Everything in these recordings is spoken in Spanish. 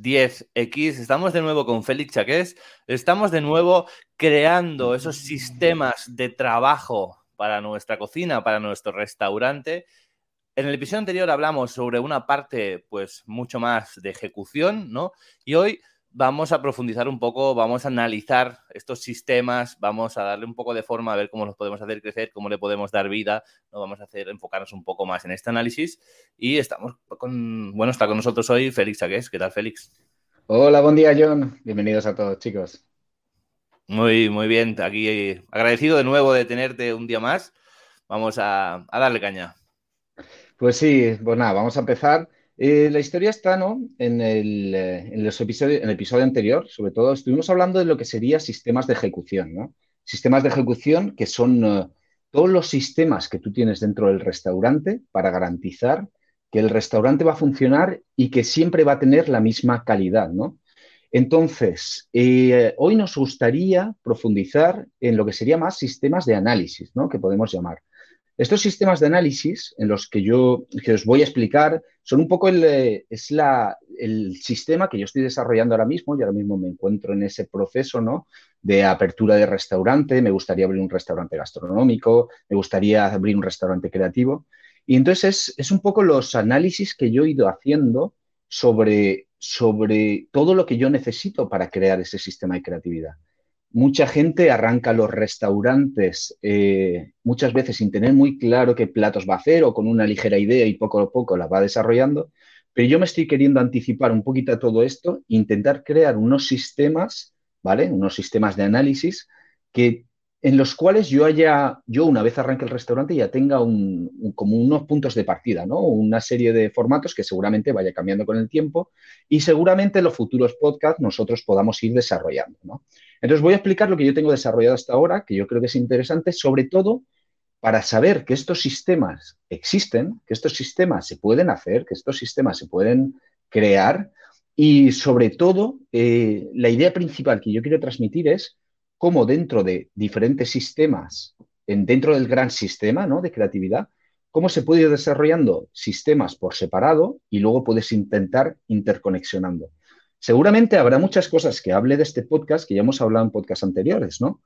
10X. Estamos de nuevo con Félix Chaqués. Estamos de nuevo creando esos sistemas de trabajo para nuestra cocina, para nuestro restaurante. En el episodio anterior hablamos sobre una parte, pues, mucho más de ejecución, ¿no? Y hoy vamos a profundizar un poco, vamos a analizar estos sistemas, vamos a darle un poco de forma a ver cómo los podemos hacer crecer, cómo le podemos dar vida, ¿no? Vamos a hacer, enfocarnos un poco más en este análisis. Y estamos con, bueno, está con nosotros hoy Félix Saqués. ¿Qué tal, Félix? Hola, buen día, John. Bienvenidos a todos, chicos. Muy, muy bien. Aquí agradecido de nuevo de tenerte un día más. Vamos a, a darle caña. Pues sí, pues nada, vamos a empezar. Eh, la historia está, ¿no? En el, eh, en los en el episodio anterior, sobre todo, estuvimos hablando de lo que sería sistemas de ejecución, ¿no? Sistemas de ejecución que son eh, todos los sistemas que tú tienes dentro del restaurante para garantizar que el restaurante va a funcionar y que siempre va a tener la misma calidad, ¿no? Entonces, hoy nos gustaría profundizar en lo que sería más sistemas de análisis, ¿no? Que podemos llamar. Estos sistemas de análisis en los que yo que os voy a explicar son un poco el, eh, es la, el sistema que yo estoy desarrollando ahora mismo y ahora mismo me encuentro en ese proceso ¿no? de apertura de restaurante, me gustaría abrir un restaurante gastronómico, me gustaría abrir un restaurante creativo. Y entonces es, es un poco los análisis que yo he ido haciendo sobre, sobre todo lo que yo necesito para crear ese sistema de creatividad mucha gente arranca los restaurantes eh, muchas veces sin tener muy claro qué platos va a hacer o con una ligera idea y poco a poco la va desarrollando. Pero yo me estoy queriendo anticipar un poquito a todo esto, intentar crear unos sistemas, ¿vale? Unos sistemas de análisis que en los cuales yo haya, yo una vez arranque el restaurante ya tenga como unos puntos de partida, ¿no? Una serie de formatos que seguramente vaya cambiando con el tiempo y seguramente en los futuros podcasts nosotros podamos ir desarrollando, ¿no? Entonces voy a explicar lo que yo tengo desarrollado hasta ahora, que yo creo que es interesante, sobre todo para saber que estos sistemas existen, que estos sistemas se pueden hacer, que estos sistemas se pueden crear y sobre todo eh, la idea principal que yo quiero transmitir es cómo dentro de diferentes sistemas, en, dentro del gran sistema ¿no? de creatividad, cómo se puede ir desarrollando sistemas por separado y luego puedes intentar interconexionando. Seguramente habrá muchas cosas que hable de este podcast que ya hemos hablado en podcasts anteriores, ¿no?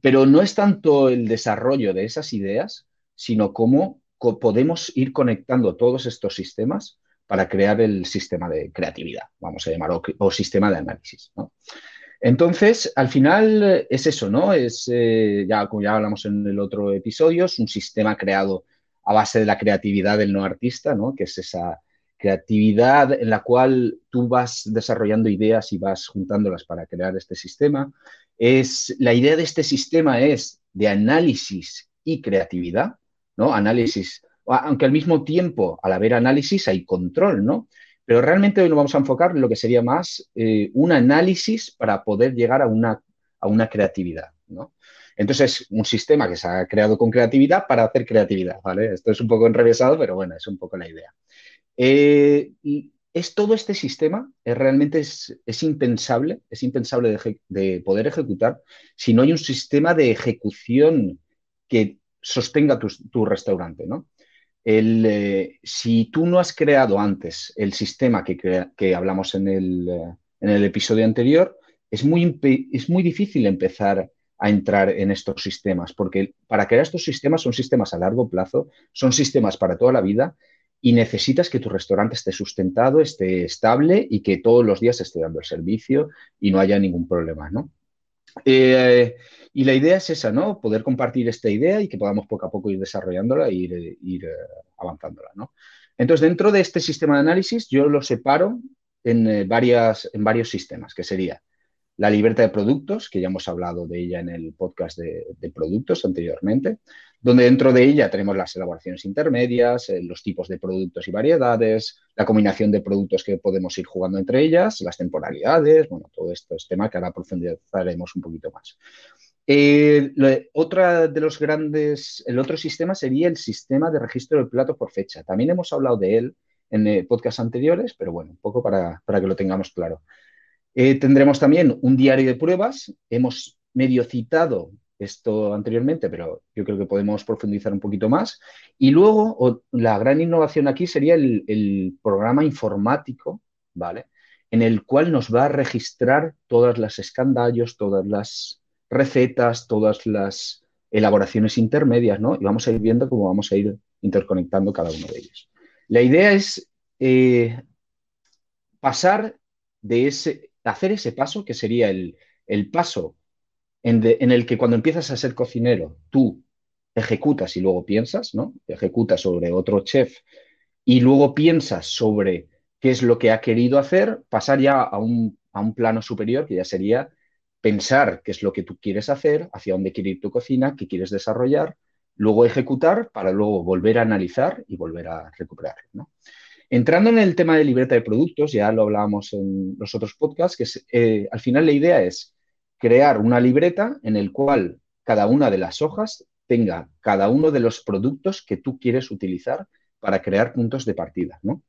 Pero no es tanto el desarrollo de esas ideas, sino cómo podemos ir conectando todos estos sistemas para crear el sistema de creatividad, vamos a llamar, o, sistema de análisis. ¿no? Entonces, al final eh, es eso, ¿no? Es, eh, ya, como ya hablamos en el otro episodio, es un sistema creado a base de la creatividad del no artista, ¿no? Que es esa creatividad en la cual tú vas desarrollando ideas y vas juntándolas para crear este sistema. Es, la idea de este sistema es de análisis y creatividad, ¿no? Análisis, aunque al mismo tiempo, al haber análisis, hay control, ¿no? Pero realmente hoy nos vamos a enfocar en lo que sería más eh, un análisis para poder llegar a una, a una creatividad, ¿no? Entonces, un sistema que se ha creado con creatividad para hacer creatividad, ¿vale? Esto es un poco enrevesado, pero bueno, es un poco la idea. Eh, es todo este sistema, es, realmente es, impensable, es impensable de, poder ejecutar si no hay un sistema de ejecución que sostenga tu, restaurante, ¿no? el, eh, si tú no has creado antes el sistema que, hablamos en el, en el, episodio anterior, es muy, es muy difícil empezar a entrar en estos sistemas, porque para crear estos sistemas son sistemas a largo plazo, son sistemas para toda la vida y necesitas que tu restaurante esté sustentado, esté estable y que todos los días esté dando el servicio y no haya ningún problema, ¿no? Eh, y la idea es esa, ¿no? Poder compartir esta idea y que podamos poco a poco ir desarrollándola e ir, ir eh, avanzándola, ¿no? Entonces, dentro de este sistema de análisis, yo lo separo en, eh, varias, en varios sistemas, que sería la libertad de productos, que ya hemos hablado de ella en el podcast de, productos anteriormente, donde dentro de ella tenemos las elaboraciones intermedias, eh, los tipos de productos y variedades, la combinación de productos que podemos ir jugando entre ellas, las temporalidades, bueno, todo esto es tema que ahora profundizaremos un poquito más. Eh, otra de los grandes, el otro sistema sería el sistema de registro del plato por fecha. También hemos hablado de él en eh, podcasts anteriores, pero bueno, un poco para, para que lo tengamos claro. Eh, tendremos también un diario de pruebas. Hemos medio citado esto anteriormente, pero yo creo que podemos profundizar un poquito más. Y luego, la gran innovación aquí sería el, programa informático, ¿vale? En el cual nos va a registrar todas las escandallos, todas las recetas, todas las elaboraciones intermedias, ¿no? Y vamos a ir viendo cómo vamos a ir interconectando cada uno de ellos. La idea es eh, pasar de ese, hacer ese paso, que sería el, paso en, el que cuando empiezas a ser cocinero, tú ejecutas y luego piensas, ¿no? Ejecutas sobre otro chef y luego piensas sobre qué es lo que ha querido hacer, pasar ya a un, a un plano superior, que ya sería pensar qué es lo que tú quieres hacer, hacia dónde quiere ir tu cocina, qué quieres desarrollar, luego ejecutar para luego volver a analizar y volver a recuperar. Entrando en el tema de libreta de productos, ya lo hablábamos en los otros podcasts, que eh, al final la idea es crear una libreta en el cual cada una de las hojas tenga cada uno de los productos que tú quieres utilizar para crear puntos de partida. ¿no?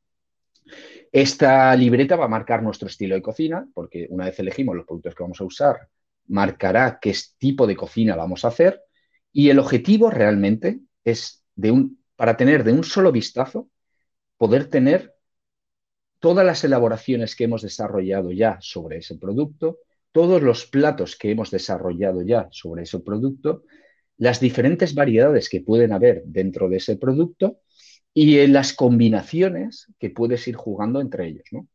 Esta libreta va a marcar nuestro estilo de cocina, porque una vez elegimos los productos que vamos a usar, marcará qué tipo de cocina vamos a hacer. Y el objetivo realmente es para tener de un solo vistazo, poder tener todas las elaboraciones que hemos desarrollado ya sobre ese producto, todos los platos que hemos desarrollado ya sobre ese producto, las diferentes variedades que pueden haber dentro de ese producto y en las combinaciones que puedes ir jugando entre ellos. ¿no?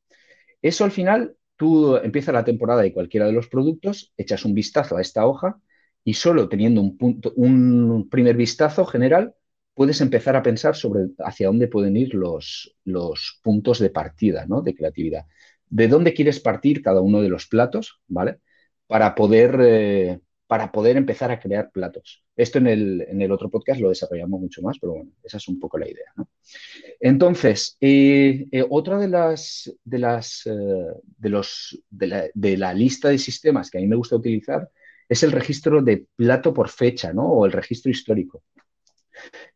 Eso al final, tú empiezas la temporada de cualquiera de los productos, echas un vistazo a esta hoja y solo teniendo un, punto, un primer vistazo general, puedes empezar a pensar sobre hacia dónde pueden ir los, los puntos de partida ¿no? de creatividad. De dónde quieres partir cada uno de los platos, ¿vale? Para poder, eh, para poder empezar a crear platos. Esto en el, otro podcast lo desarrollamos mucho más, pero bueno, esa es un poco la idea. Entonces, eh, eh, otra de las, de, las de, los, de, la, de, la, lista de sistemas que a mí me gusta utilizar es el registro de plato por fecha, ¿no? O el registro histórico.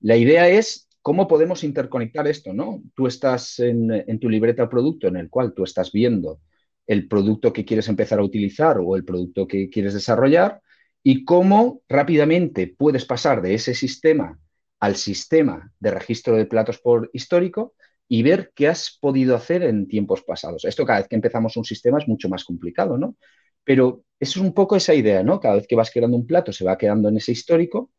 La idea es cómo podemos interconectar esto, ¿no? Tú estás en, tu libreta producto en el cual tú estás viendo el producto que quieres empezar a utilizar o el producto que quieres desarrollar y cómo rápidamente puedes pasar de ese sistema al sistema de registro de platos por histórico y ver qué has podido hacer en tiempos pasados. Esto cada vez que empezamos un sistema es mucho más complicado, ¿no? Pero eso es un poco esa idea, ¿no? Cada vez que vas creando un plato se va quedando en ese histórico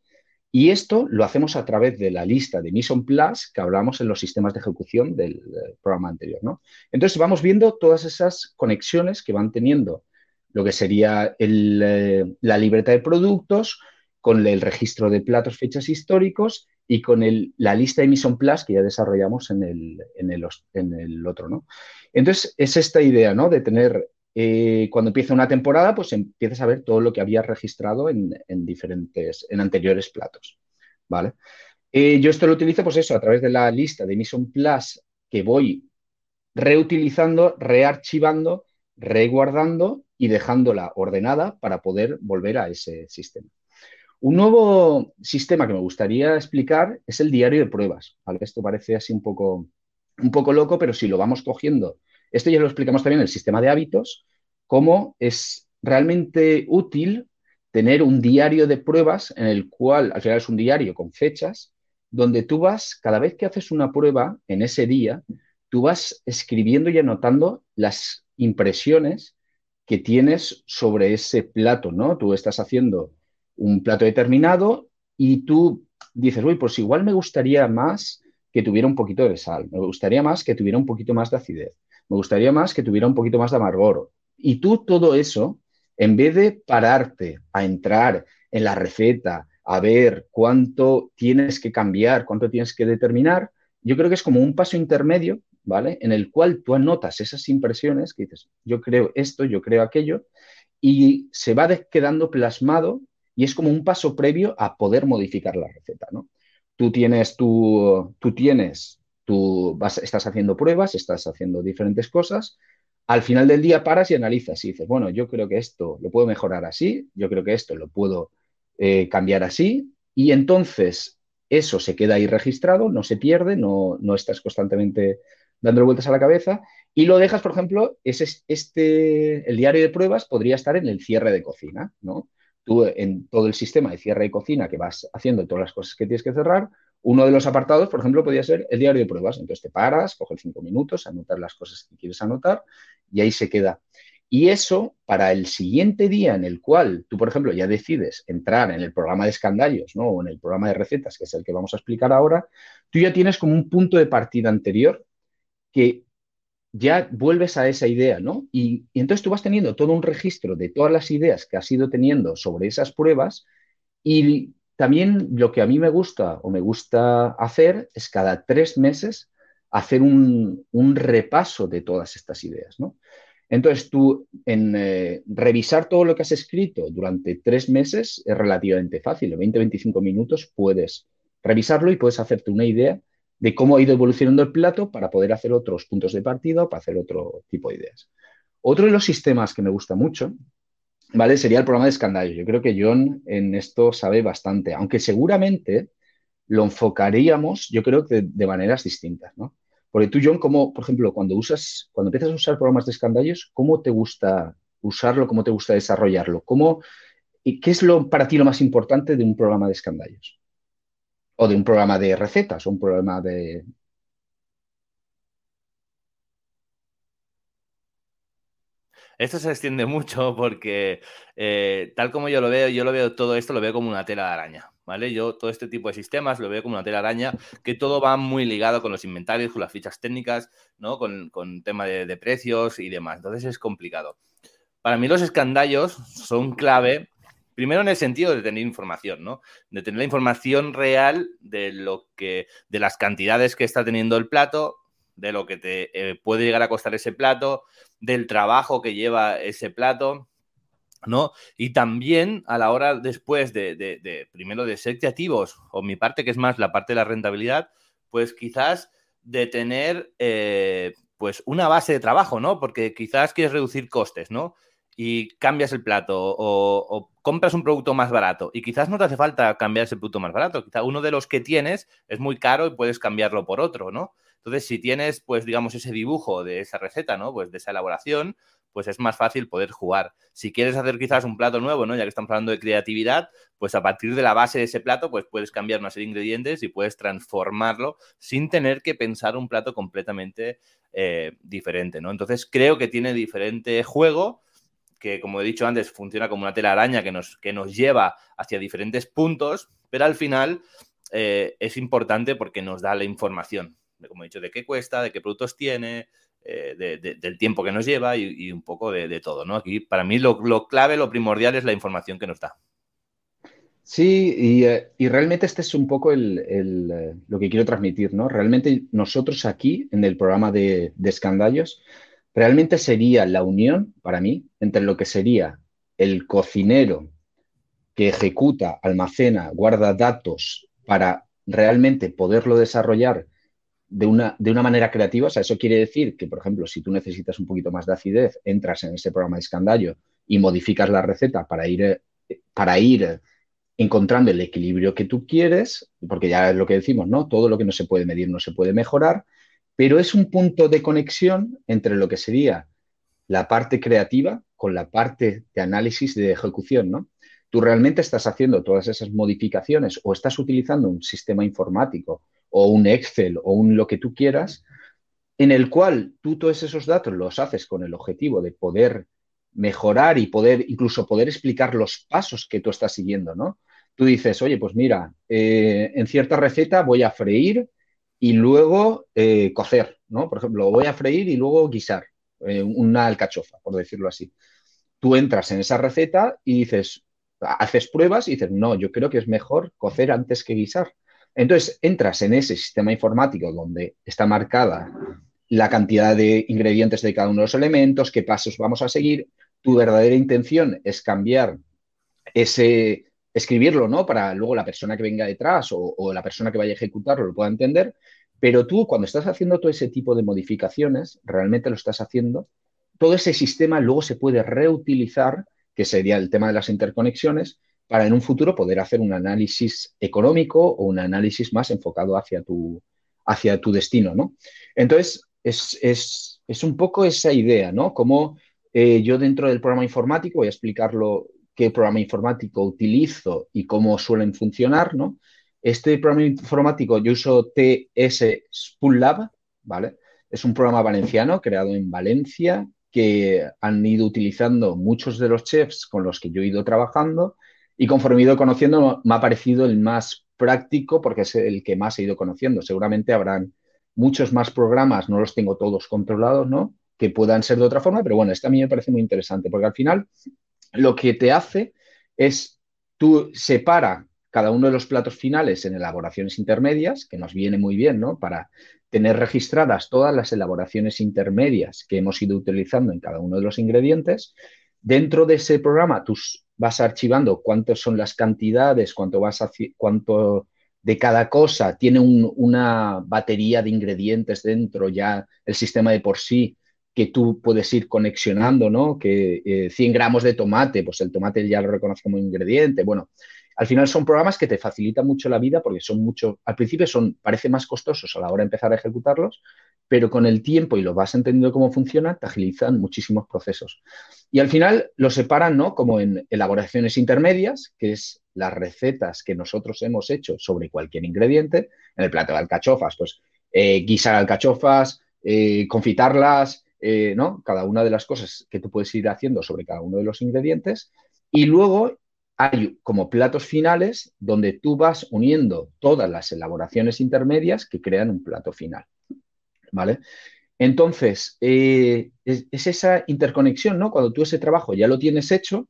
y esto lo hacemos a través de la lista de Mission Plus que hablamos en los sistemas de ejecución del, programa anterior, ¿no? Entonces vamos viendo todas esas conexiones que van teniendo lo que sería eh, la libreta de productos, con el registro de platos, fechas históricos y con la lista de Mission Plus que ya desarrollamos en el, en el, otro, ¿no? Entonces, es esta idea, ¿no? De tener, eh, cuando empieza una temporada, pues empiezas a ver todo lo que habías registrado en, diferentes, en anteriores platos, ¿vale? Eh, yo esto lo utilizo, pues eso, a través de la lista de Mission Plus que voy reutilizando, rearchivando, reguardando y dejándola ordenada para poder volver a ese sistema. Un nuevo sistema que me gustaría explicar es el diario de pruebas. Esto parece así un poco, un poco loco, pero si lo vamos cogiendo, esto ya lo explicamos también en el sistema de hábitos, cómo es realmente útil tener un diario de pruebas en el cual, al final es un diario con fechas, donde tú vas, cada vez que haces una prueba en ese día, tú vas escribiendo y anotando las impresiones que tienes sobre ese plato, ¿no? Tú estás haciendo un plato determinado y tú dices, uy, pues igual me gustaría más que tuviera un poquito de sal, me gustaría más que tuviera un poquito más de acidez, me gustaría más que tuviera un poquito más de amargor. Y tú todo eso, en vez de pararte a entrar en la receta, a ver cuánto tienes que cambiar, cuánto tienes que determinar, yo creo que es como un paso intermedio, ¿vale? En el cual tú anotas esas impresiones que dices, yo creo esto, yo creo aquello, y se va quedando plasmado y es como un paso previo a poder modificar la receta, ¿no? Tú tienes tú tienes, tú estás haciendo pruebas, estás haciendo diferentes cosas, al final del día paras y analizas y dices, bueno, yo creo que esto lo puedo mejorar así, yo creo que esto lo puedo eh, cambiar así, y entonces eso se queda ahí registrado, no se pierde, no, no estás constantemente dando vueltas a la cabeza, y lo dejas, por ejemplo, ese, este, el diario de pruebas podría estar en el cierre de cocina, ¿no? Tú en todo el sistema de cierre de cocina que vas haciendo todas las cosas que tienes que cerrar, uno de los apartados, por ejemplo, podría ser el diario de pruebas. Entonces te paras, coges cinco minutos, anotar las cosas que quieres anotar y ahí se queda. Y eso, para el siguiente día en el cual tú, por ejemplo, ya decides entrar en el programa de escandallos, ¿no? O en el programa de recetas, que es el que vamos a explicar ahora, tú ya tienes como un punto de partida anterior que ya vuelves a esa idea, ¿no? Y, y, entonces tú vas teniendo todo un registro de todas las ideas que has ido teniendo sobre esas pruebas y también lo que a mí me gusta o me gusta hacer es cada tres meses hacer un, repaso de todas estas ideas, ¿no? Entonces tú en eh, revisar todo lo que has escrito durante tres meses es relativamente fácil, en 20-25 minutos puedes revisarlo y puedes hacerte una idea de cómo ha ido evolucionando el plato para poder hacer otros puntos de partida o para hacer otro tipo de ideas. Otro de los sistemas que me gusta mucho, ¿vale? Sería el programa de escandallos. Yo creo que John en esto sabe bastante, aunque seguramente lo enfocaríamos, yo creo que de, maneras distintas, ¿no? Porque tú, John, como, por ejemplo, cuando usas, cuando empiezas a usar programas de escandallos, ¿cómo te gusta usarlo? ¿Cómo te gusta desarrollarlo? ¿Cómo, y ¿Qué es lo, para ti lo más importante de un programa de escandallos? O de un programa de recetas, o un programa de... Esto se extiende mucho porque, eh, tal como yo lo veo, yo lo veo todo esto, lo veo como una tela de araña, ¿vale? Yo todo este tipo de sistemas lo veo como una tela araña, que todo va muy ligado con los inventarios, con las fichas técnicas, ¿no? Con, con tema de, de precios y demás. Entonces es complicado. Para mí los escandallos son clave Primero en el sentido de tener información, ¿no? De tener la información real de lo que, de las cantidades que está teniendo el plato, de lo que te eh, puede llegar a costar ese plato, del trabajo que lleva ese plato, ¿no? Y también a la hora después de, primero de ser creativos, o mi parte que es más la parte de la rentabilidad, pues quizás de tener eh, pues una base de trabajo, ¿no? Porque quizás quieres reducir costes, ¿no? y cambias el plato o, compras un producto más barato y quizás no te hace falta cambiar ese producto más barato, quizás uno de los que tienes es muy caro y puedes cambiarlo por otro, ¿no? Entonces, si tienes, pues, digamos, ese dibujo de esa receta, ¿no? Pues de esa elaboración, pues es más fácil poder jugar. Si quieres hacer quizás un plato nuevo, ¿no? Ya que estamos hablando de creatividad, pues a partir de la base de ese plato, pues puedes cambiar una serie de ingredientes y puedes transformarlo sin tener que pensar un plato completamente eh, diferente, ¿no? Entonces, creo que tiene diferente juego que, como he dicho antes, funciona como una tela araña que nos, que nos lleva hacia diferentes puntos, pero al final eh, es importante porque nos da la información, como he dicho, de qué cuesta, de qué productos tiene, eh, del tiempo que nos lleva y, un poco de, todo, ¿no? Aquí, para mí, lo, clave, lo primordial es la información que nos da. Sí, y, eh, realmente este es un poco lo que quiero transmitir, ¿no? Realmente nosotros aquí, en el programa de, de Escandallos, realmente sería la unión, para mí, entre lo que sería el cocinero que ejecuta, almacena, guarda datos para realmente poderlo desarrollar de una, de una manera creativa. O sea, eso quiere decir que, por ejemplo, si tú necesitas un poquito más de acidez, entras en ese programa de escandallo y modificas la receta para ir, para ir encontrando el equilibrio que tú quieres, porque ya es lo que decimos, ¿no? Todo lo que no se puede medir no se puede mejorar pero es un punto de conexión entre lo que sería la parte creativa con la parte de análisis de ejecución, ¿no? Tú realmente estás haciendo todas esas modificaciones o estás utilizando un sistema informático o un Excel o un lo que tú quieras, en el cual tú todos esos datos los haces con el objetivo de poder mejorar y poder incluso poder explicar los pasos que tú estás siguiendo, ¿no? Tú dices, oye, pues mira, eh, en cierta receta voy a freír y luego eh, cocer, ¿no? Por ejemplo, voy a freír y luego guisar eh, una alcachofa, por decirlo así. Tú entras en esa receta y dices, haces pruebas y dices, no, yo creo que es mejor cocer antes que guisar. Entonces, entras en ese sistema informático donde está marcada la cantidad de ingredientes de cada uno de los elementos, qué pasos vamos a seguir. Tu verdadera intención es cambiar ese, escribirlo, ¿no? Para luego la persona que venga detrás o, la persona que vaya a ejecutarlo lo pueda entender. Pero tú, cuando estás haciendo todo ese tipo de modificaciones, realmente lo estás haciendo, todo ese sistema luego se puede reutilizar, que sería el tema de las interconexiones, para en un futuro poder hacer un análisis económico o un análisis más enfocado hacia tu, hacia tu destino, ¿no? Entonces, es, es, es un poco esa idea, ¿no? Como eh, yo dentro del programa informático, voy a explicarlo qué programa informático utilizo y cómo suelen funcionar, ¿no? Este programa informático yo uso TS Spool Lab, ¿vale? Es un programa valenciano creado en Valencia que han ido utilizando muchos de los chefs con los que yo he ido trabajando y conforme he ido conociendo me ha parecido el más práctico porque es el que más he ido conociendo. Seguramente habrán muchos más programas, no los tengo todos controlados, ¿no? Que puedan ser de otra forma, pero bueno, este a mí me parece muy interesante porque al final lo que te hace es, tú separa cada uno de los platos finales en elaboraciones intermedias, que nos viene muy bien, ¿no? Para tener registradas todas las elaboraciones intermedias que hemos ido utilizando en cada uno de los ingredientes. Dentro de ese programa, tú vas archivando cuántas son las cantidades, cuánto vas a, cuánto de cada cosa tiene un, una batería de ingredientes dentro, ya el sistema de por sí que tú puedes ir conexionando, ¿no? Que eh, 100 gramos de tomate, pues el tomate ya lo reconoce como ingrediente. Bueno, al final son programas que te facilitan mucho la vida porque son mucho, al principio son, parece más costosos a la hora de empezar a ejecutarlos, pero con el tiempo y lo vas entendiendo cómo funciona, te agilizan muchísimos procesos. Y al final lo separan, ¿no? Como en elaboraciones intermedias, que es las recetas que nosotros hemos hecho sobre cualquier ingrediente. En el plato de alcachofas, pues eh, guisar alcachofas, eh, confitarlas, eh, ¿no? Cada una de las cosas que tú puedes ir haciendo sobre cada uno de los ingredientes. Y luego hay como platos finales donde tú vas uniendo todas las elaboraciones intermedias que crean un plato final. ¿Vale? Entonces, eh, es, es, esa interconexión, ¿no? Cuando tú ese trabajo ya lo tienes hecho,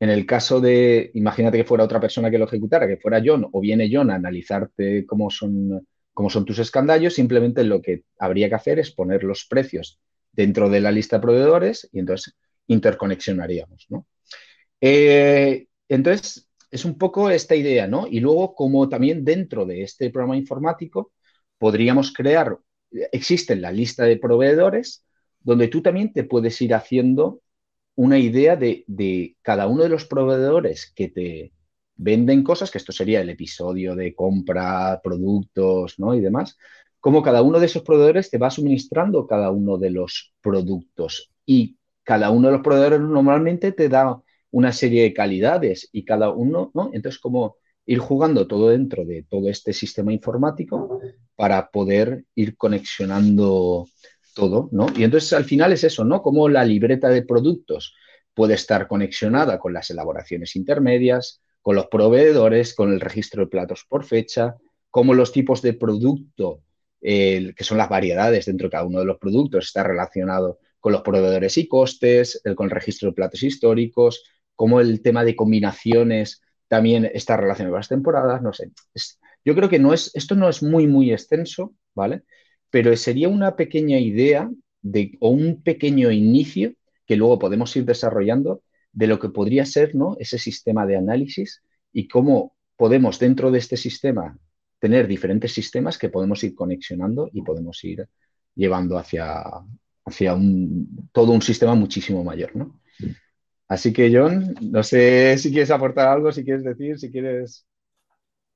en el caso de, imagínate que fuera otra persona que lo ejecutara, que fuera John, o viene John a analizarte cómo son, cómo son tus escandallos, simplemente lo que habría que hacer es poner los precios dentro de la lista de proveedores y entonces interconexionaríamos, ¿no? Eh, entonces, es un poco esta idea, ¿no? Y luego, como también dentro de este programa informático, podríamos crear, existe la lista de proveedores, donde tú también te puedes ir haciendo una idea de, de cada uno de los proveedores que te venden cosas, que esto sería el episodio de compra, productos, ¿no? Y demás, cómo cada uno de esos proveedores te va suministrando cada uno de los productos y cada uno de los proveedores normalmente te da una serie de calidades y cada uno, ¿no? Entonces, como ir jugando todo dentro de todo este sistema informático para poder ir conexionando todo, ¿no? Y entonces al final es eso, ¿no? Como la libreta de productos puede estar conexionada con las elaboraciones intermedias, con los proveedores, con el registro de platos por fecha, como los tipos de producto que son las variedades dentro de cada uno de los productos, está relacionado con los proveedores y costes, con el registro de platos históricos, como el tema de combinaciones también está relacionado con las temporadas, no sé. Yo creo que no es, esto no es muy, muy extenso, ¿vale? Pero sería una pequeña idea de, o un pequeño inicio que luego podemos ir desarrollando de lo que podría ser ¿no? ese sistema de análisis y cómo podemos dentro de este sistema tener diferentes sistemas que podemos ir conexionando y podemos ir llevando hacia, hacia un, todo un sistema muchísimo mayor, ¿no? Así que, John, no sé si quieres aportar algo, si quieres decir, si quieres...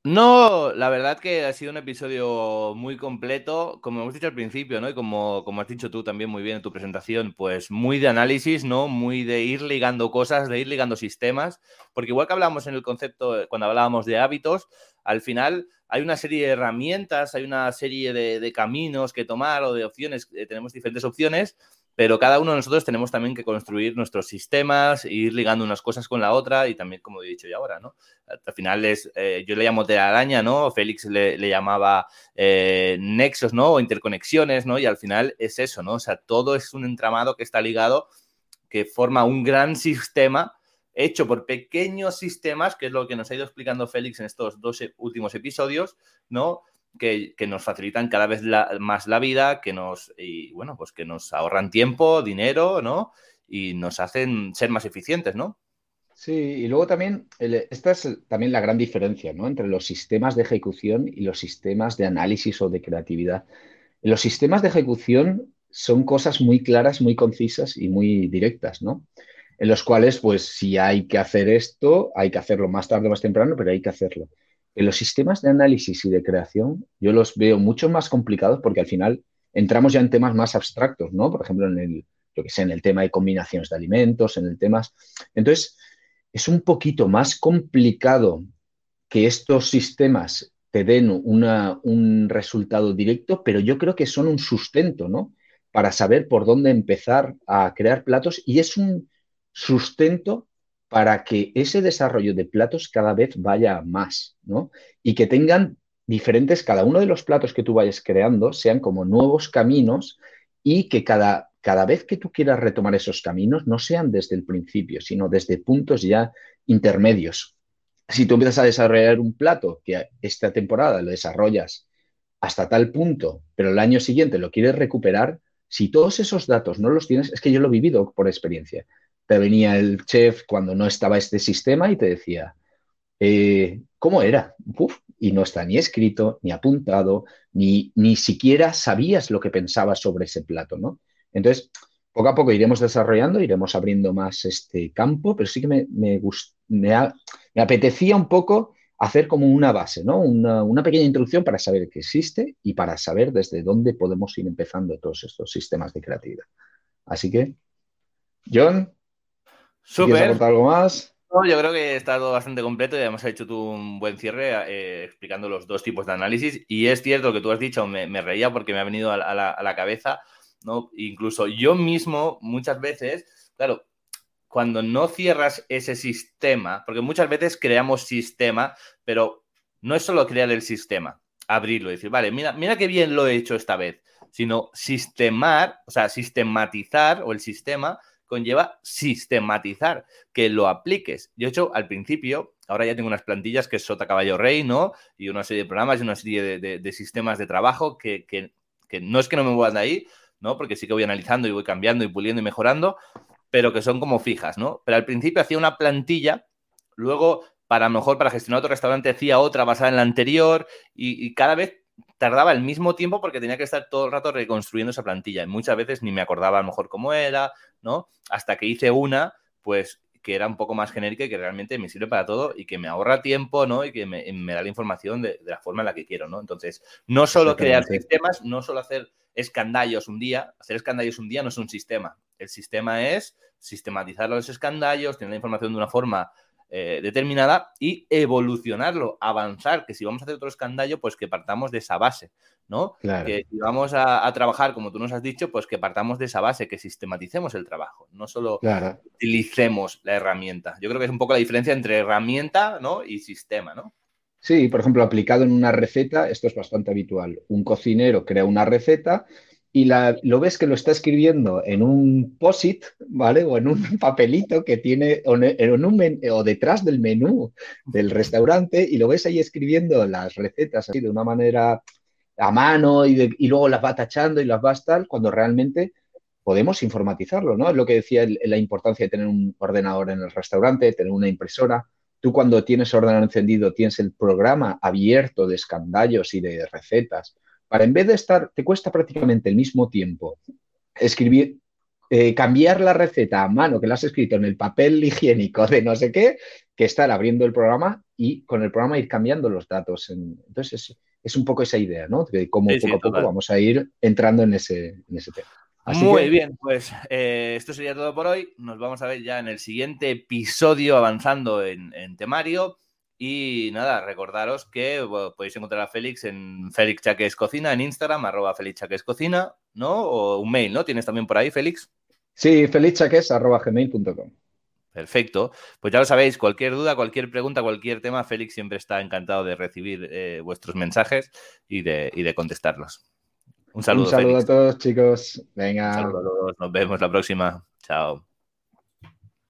No, la verdad que ha sido un episodio muy completo, como hemos dicho al principio, ¿no? Y como, como has dicho tú también muy bien en tu presentación, pues muy de análisis, ¿no? Muy de ir ligando cosas, de ir ligando sistemas, porque igual que hablábamos en el concepto, cuando hablábamos de hábitos, al final hay una serie de herramientas, hay una serie de, de caminos que tomar o de opciones, eh, tenemos diferentes opciones, pero cada uno de nosotros tenemos también que construir nuestros sistemas, ir ligando unas cosas con la otra y también, como he dicho ya ahora, ¿no? Al final es, eh, yo le llamo telaraña, ¿no? Félix le, llamaba eh, nexos, ¿no? O interconexiones, ¿no? Y al final es eso, ¿no? O sea, todo es un entramado que está ligado, que forma un gran sistema hecho por pequeños sistemas, que es lo que nos ha ido explicando Félix en estos dos últimos episodios, ¿no? Que, nos facilitan cada vez más la vida, que nos, y, bueno, pues que nos ahorran tiempo, dinero, ¿no? Y nos hacen ser más eficientes, ¿no? Sí, y luego también, esta es también la gran diferencia, ¿no? Entre los sistemas de ejecución y los sistemas de análisis o de creatividad. Los sistemas de ejecución son cosas muy claras, muy concisas y muy directas, ¿no? En los cuales, pues, si hay que hacer esto, hay que hacerlo más tarde o más temprano, pero hay que hacerlo. En los sistemas de análisis y de creación, yo los veo mucho más complicados porque al final entramos ya en temas más abstractos, ¿no? Por ejemplo, en el, yo que sé, en el tema de combinaciones de alimentos, en el tema... Entonces, es un poquito más complicado que estos sistemas te den un resultado directo, pero yo creo que son un sustento, ¿no? Para saber por dónde empezar a crear platos y es un sustento para que ese desarrollo de platos cada vez vaya más, ¿no? Y que tengan diferentes, cada uno de los platos que tú vayas creando sean como nuevos caminos y que cada cada vez que tú quieras retomar esos caminos, no sean desde el principio, sino desde puntos ya intermedios. Si tú empiezas a desarrollar un plato que esta temporada lo desarrollas hasta tal punto, pero el año siguiente lo quieres recuperar, si todos esos datos no los tienes, es que yo lo he vivido por experiencia. Te venía el chef cuando no estaba este sistema y te decía, eh, ¿cómo era? y no está ni escrito, ni apuntado, ni, ni siquiera sabías lo que pensabas sobre ese plato, ¿no? Entonces, poco a poco iremos desarrollando, iremos abriendo más este campo, pero sí que me, me, me, apetecía un poco hacer como una base, ¿no? Una, pequeña introducción para saber que existe y para saber desde dónde podemos ir empezando todos estos sistemas de creatividad. Así que, John, ¿quieres aportar algo más? yo creo que está todo bastante completo y además has hecho tú un buen cierre eh, explicando los dos tipos de análisis. Y es cierto que tú has dicho, me, reía porque me ha venido a la cabeza ¿no? Incluso yo mismo muchas veces, claro, cuando no cierras ese sistema, porque muchas veces creamos sistema, pero no es solo crear el sistema, abrirlo y decir, vale, mira, mira qué bien lo he hecho esta vez, sino sistemar, o sea, sistematizar o el sistema conlleva sistematizar, que lo apliques. Yo he hecho al principio, ahora ya tengo unas plantillas que es Sota Caballo Rey, ¿no? Y una serie de programas y una serie de, sistemas de trabajo que, que, que, no es que no me muevan de ahí, ¿no? Porque sí que voy analizando y voy cambiando y puliendo y mejorando, pero que son como fijas, ¿no? Pero al principio hacía una plantilla, luego para mejor para gestionar otro restaurante hacía otra basada en la anterior y, cada vez tardaba el mismo tiempo porque tenía que estar todo el rato reconstruyendo esa plantilla. Y muchas veces ni me acordaba a lo mejor cómo era, ¿no? Hasta que hice una, pues que era un poco más genérica y que realmente me sirve para todo y que me ahorra tiempo, ¿no? Y que me, da la información de, de, la forma en la que quiero, ¿no? Entonces, no solo crear sistemas, no solo hacer escandallos un día. Hacer escandallos un día no es un sistema. El sistema es sistematizar los escandallos, tener la información de una forma eh, determinada y evolucionarlo, avanzar, que si vamos a hacer otro escandallo, pues que partamos de esa base, ¿no? Que si vamos a, trabajar, como tú nos has dicho, pues que partamos de esa base, que sistematicemos el trabajo, no solo utilicemos la herramienta. Yo creo que es un poco la diferencia entre herramienta ¿no? y sistema, ¿no? Sí, por ejemplo, aplicado en una receta, esto es bastante habitual. Un cocinero crea una receta y lo ves que lo está escribiendo en un POSIT, ¿vale? O en un papelito que tiene, o, en un o detrás del menú del restaurante, y lo ves ahí escribiendo las recetas así de una manera a mano y, y luego las va tachando y las va a estar, cuando realmente podemos informatizarlo, ¿no? Es lo que decía la importancia de tener un ordenador en el restaurante, tener una impresora Tú cuando tienes ordenador encendido tienes el programa abierto de escandallos y de recetas. Para en vez de estar, te cuesta prácticamente el mismo tiempo escribir, eh, cambiar la receta a mano que la has escrito en el papel higiénico de no sé qué, que estar abriendo el programa y con el programa ir cambiando los datos. entonces es, un poco esa idea, ¿no? De cómo poco a poco vamos a ir entrando en ese, en ese tema. Muy bien, pues eh, esto sería todo por hoy. Nos vamos a ver ya en el siguiente episodio avanzando en, temario. Y nada, recordaros que podéis encontrar a Félix en Félix Chaques Cocina, en Instagram, arroba Félix Chaques Cocina, ¿no? O un mail, ¿no? ¿Tienes también por ahí, Félix? Sí, felixchaques arroba gmail.com. Perfecto. Pues ya lo sabéis, cualquier duda, cualquier pregunta, cualquier tema, Félix siempre está encantado de recibir eh, vuestros mensajes y de, y de contestarlos. Un saludo. Un saludo a todos, chicos. Venga. Un saludo a todos. Nos vemos la próxima. Chao.